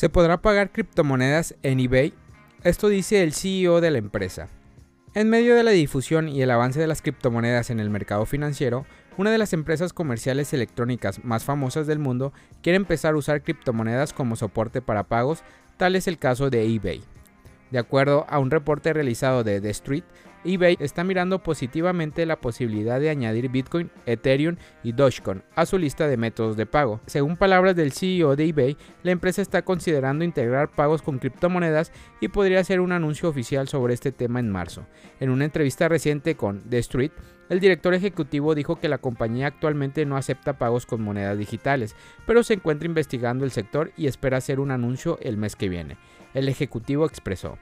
¿Se podrá pagar criptomonedas en eBay? Esto dice el CEO de la empresa. En medio de la difusión y el avance de las criptomonedas en el mercado financiero, una de las empresas comerciales electrónicas más famosas del mundo quiere empezar a usar criptomonedas como soporte para pagos, tal es el caso de eBay. De acuerdo a un reporte realizado de The Street, eBay está mirando positivamente la posibilidad de añadir Bitcoin, Ethereum y Dogecoin a su lista de métodos de pago. Según palabras del CEO de eBay, la empresa está considerando integrar pagos con criptomonedas y podría hacer un anuncio oficial sobre este tema en marzo. En una entrevista reciente con The Street, el director ejecutivo dijo que la compañía actualmente no acepta pagos con monedas digitales, pero se encuentra investigando el sector y espera hacer un anuncio el mes que viene. El ejecutivo expresó,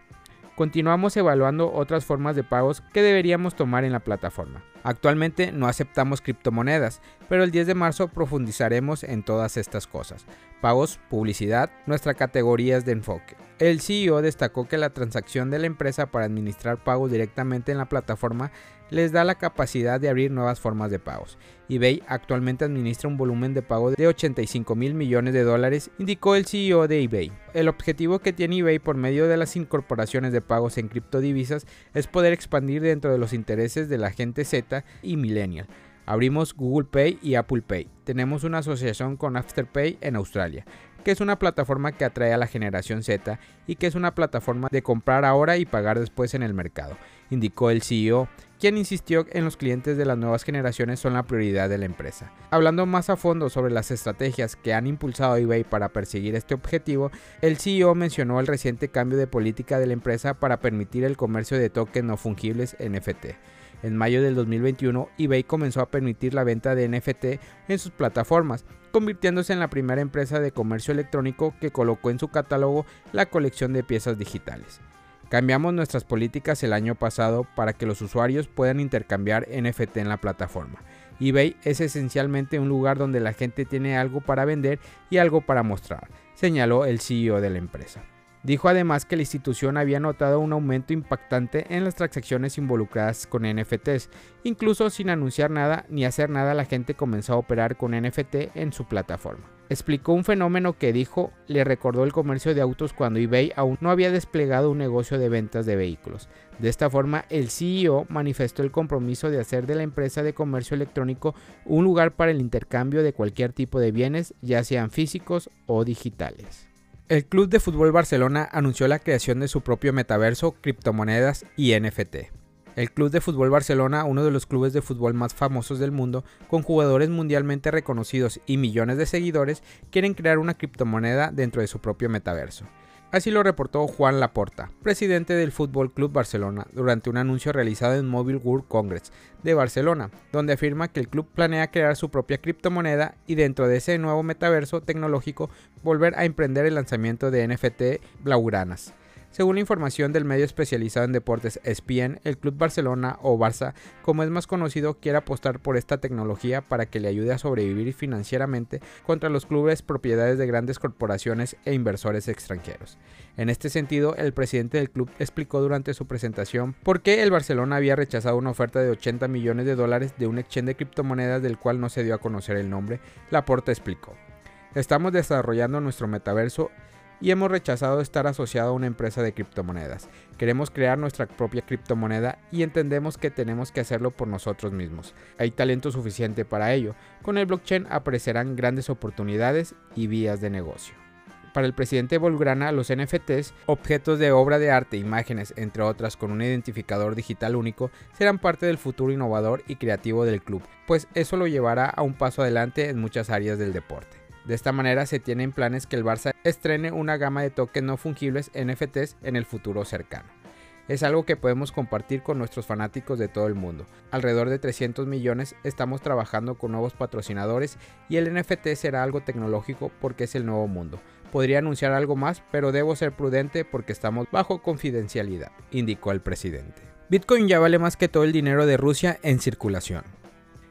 continuamos evaluando otras formas de pagos que deberíamos tomar en la plataforma. Actualmente no aceptamos criptomonedas, pero el 10 de marzo profundizaremos en todas estas cosas. Pagos, publicidad, nuestra categorías de enfoque. El CEO destacó que la transacción de la empresa para administrar pagos directamente en la plataforma les da la capacidad de abrir nuevas formas de pagos. eBay actualmente administra un volumen de pago de 85 mil millones de dólares, indicó el CEO de eBay. El objetivo que tiene eBay por medio de las incorporaciones de pagos en criptodivisas es poder expandir dentro de los intereses de la gente Z y Millennial. Abrimos Google Pay y Apple Pay. Tenemos una asociación con Afterpay en Australia que es una plataforma que atrae a la generación Z y que es una plataforma de comprar ahora y pagar después en el mercado, indicó el CEO, quien insistió en los clientes de las nuevas generaciones son la prioridad de la empresa. Hablando más a fondo sobre las estrategias que han impulsado eBay para perseguir este objetivo, el CEO mencionó el reciente cambio de política de la empresa para permitir el comercio de tokens no fungibles NFT. En mayo del 2021, eBay comenzó a permitir la venta de NFT en sus plataformas, convirtiéndose en la primera empresa de comercio electrónico que colocó en su catálogo la colección de piezas digitales. Cambiamos nuestras políticas el año pasado para que los usuarios puedan intercambiar NFT en la plataforma. eBay es esencialmente un lugar donde la gente tiene algo para vender y algo para mostrar, señaló el CEO de la empresa. Dijo además que la institución había notado un aumento impactante en las transacciones involucradas con NFTs. Incluso sin anunciar nada ni hacer nada, la gente comenzó a operar con NFT en su plataforma. Explicó un fenómeno que dijo le recordó el comercio de autos cuando eBay aún no había desplegado un negocio de ventas de vehículos. De esta forma, el CEO manifestó el compromiso de hacer de la empresa de comercio electrónico un lugar para el intercambio de cualquier tipo de bienes, ya sean físicos o digitales. El Club de Fútbol Barcelona anunció la creación de su propio metaverso, criptomonedas y NFT. El Club de Fútbol Barcelona, uno de los clubes de fútbol más famosos del mundo, con jugadores mundialmente reconocidos y millones de seguidores, quieren crear una criptomoneda dentro de su propio metaverso. Así lo reportó Juan Laporta, presidente del Fútbol Club Barcelona, durante un anuncio realizado en Mobile World Congress de Barcelona, donde afirma que el club planea crear su propia criptomoneda y dentro de ese nuevo metaverso tecnológico volver a emprender el lanzamiento de NFT Blaugranas. Según la información del medio especializado en deportes ESPN, el Club Barcelona o Barça, como es más conocido, quiere apostar por esta tecnología para que le ayude a sobrevivir financieramente contra los clubes propiedades de grandes corporaciones e inversores extranjeros. En este sentido, el presidente del club explicó durante su presentación por qué el Barcelona había rechazado una oferta de 80 millones de dólares de un exchange de criptomonedas del cual no se dio a conocer el nombre. Laporta explicó. Estamos desarrollando nuestro metaverso y hemos rechazado estar asociado a una empresa de criptomonedas. Queremos crear nuestra propia criptomoneda y entendemos que tenemos que hacerlo por nosotros mismos. Hay talento suficiente para ello. Con el blockchain aparecerán grandes oportunidades y vías de negocio. Para el presidente Volgrana, los NFTs, objetos de obra de arte, imágenes, entre otras, con un identificador digital único, serán parte del futuro innovador y creativo del club, pues eso lo llevará a un paso adelante en muchas áreas del deporte. De esta manera se tienen planes que el Barça estrene una gama de tokens no fungibles NFTs en el futuro cercano. Es algo que podemos compartir con nuestros fanáticos de todo el mundo. Alrededor de 300 millones estamos trabajando con nuevos patrocinadores y el NFT será algo tecnológico porque es el nuevo mundo. Podría anunciar algo más, pero debo ser prudente porque estamos bajo confidencialidad, indicó el presidente. Bitcoin ya vale más que todo el dinero de Rusia en circulación.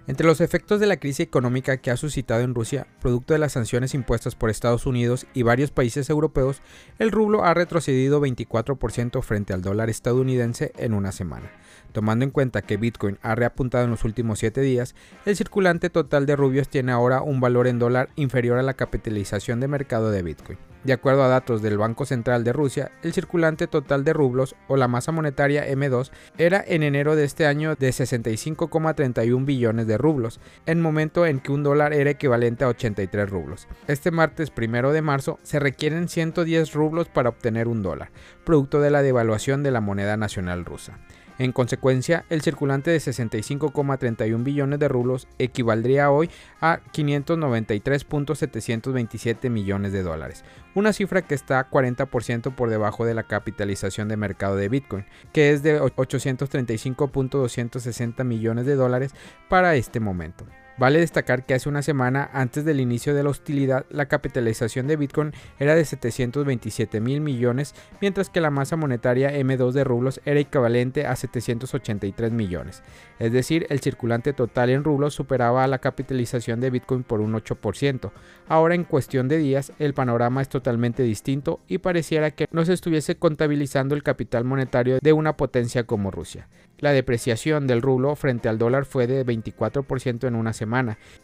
Entre los efectos de la crisis económica que ha suscitado en Rusia, producto de las sanciones impuestas por Estados Unidos y varios países europeos, el rublo ha retrocedido 24% frente al dólar estadounidense en una semana. Tomando en cuenta que Bitcoin ha reapuntado en los últimos 7 días, el circulante total de rubios tiene ahora un valor en dólar inferior a la capitalización de mercado de Bitcoin. De acuerdo a datos del Banco Central de Rusia, el circulante total de rublos o la masa monetaria M2 era en enero de este año de 65,31 billones de rublos, en momento en que un dólar era equivalente a 83 rublos. Este martes 1 de marzo se requieren 110 rublos para obtener un dólar, producto de la devaluación de la moneda nacional rusa. En consecuencia, el circulante de 65,31 billones de rublos equivaldría hoy a 593.727 millones de dólares, una cifra que está 40% por debajo de la capitalización de mercado de Bitcoin, que es de 835.260 millones de dólares para este momento. Vale destacar que hace una semana antes del inicio de la hostilidad, la capitalización de Bitcoin era de 727 mil millones, mientras que la masa monetaria M2 de rublos era equivalente a 783 millones. Es decir, el circulante total en rublos superaba a la capitalización de Bitcoin por un 8%. Ahora en cuestión de días, el panorama es totalmente distinto y pareciera que no se estuviese contabilizando el capital monetario de una potencia como Rusia. La depreciación del rublo frente al dólar fue de 24% en una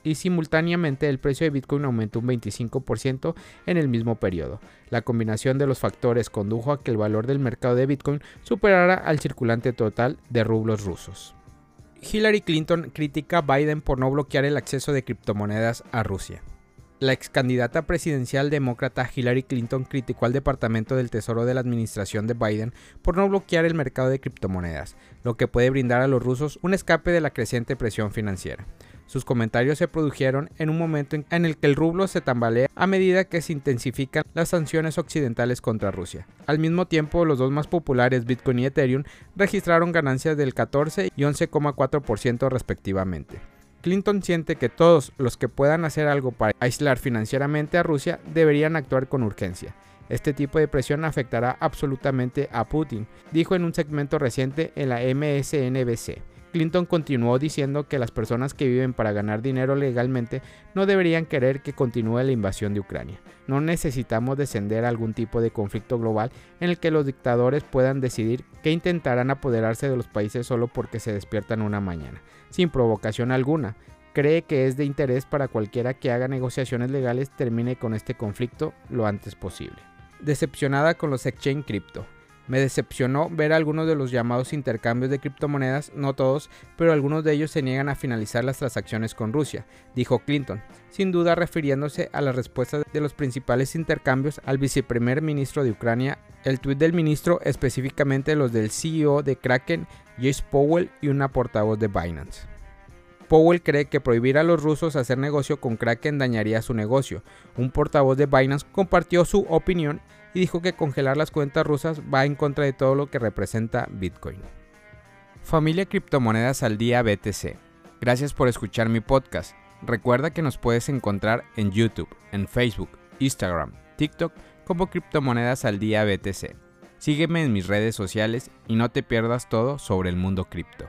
y simultáneamente el precio de Bitcoin aumentó un 25% en el mismo periodo. La combinación de los factores condujo a que el valor del mercado de Bitcoin superara al circulante total de rublos rusos. Hillary Clinton critica a Biden por no bloquear el acceso de criptomonedas a Rusia. La ex candidata presidencial demócrata Hillary Clinton criticó al Departamento del Tesoro de la administración de Biden por no bloquear el mercado de criptomonedas, lo que puede brindar a los rusos un escape de la creciente presión financiera. Sus comentarios se produjeron en un momento en el que el rublo se tambalea a medida que se intensifican las sanciones occidentales contra Rusia. Al mismo tiempo, los dos más populares, Bitcoin y Ethereum, registraron ganancias del 14 y 11,4% respectivamente. Clinton siente que todos los que puedan hacer algo para aislar financieramente a Rusia deberían actuar con urgencia. Este tipo de presión afectará absolutamente a Putin, dijo en un segmento reciente en la MSNBC. Clinton continuó diciendo que las personas que viven para ganar dinero legalmente no deberían querer que continúe la invasión de Ucrania. No necesitamos descender a algún tipo de conflicto global en el que los dictadores puedan decidir que intentarán apoderarse de los países solo porque se despiertan una mañana sin provocación alguna. Cree que es de interés para cualquiera que haga negociaciones legales termine con este conflicto lo antes posible. Decepcionada con los exchange cripto. Me decepcionó ver algunos de los llamados intercambios de criptomonedas, no todos, pero algunos de ellos se niegan a finalizar las transacciones con Rusia, dijo Clinton, sin duda refiriéndose a las respuestas de los principales intercambios al viceprimer ministro de Ucrania, el tuit del ministro, específicamente los del CEO de Kraken, Jace Powell y una portavoz de Binance. Powell cree que prohibir a los rusos hacer negocio con Kraken dañaría su negocio. Un portavoz de Binance compartió su opinión y dijo que congelar las cuentas rusas va en contra de todo lo que representa Bitcoin. Familia Criptomonedas al Día BTC. Gracias por escuchar mi podcast. Recuerda que nos puedes encontrar en YouTube, en Facebook, Instagram, TikTok como Criptomonedas al Día BTC. Sígueme en mis redes sociales y no te pierdas todo sobre el mundo cripto.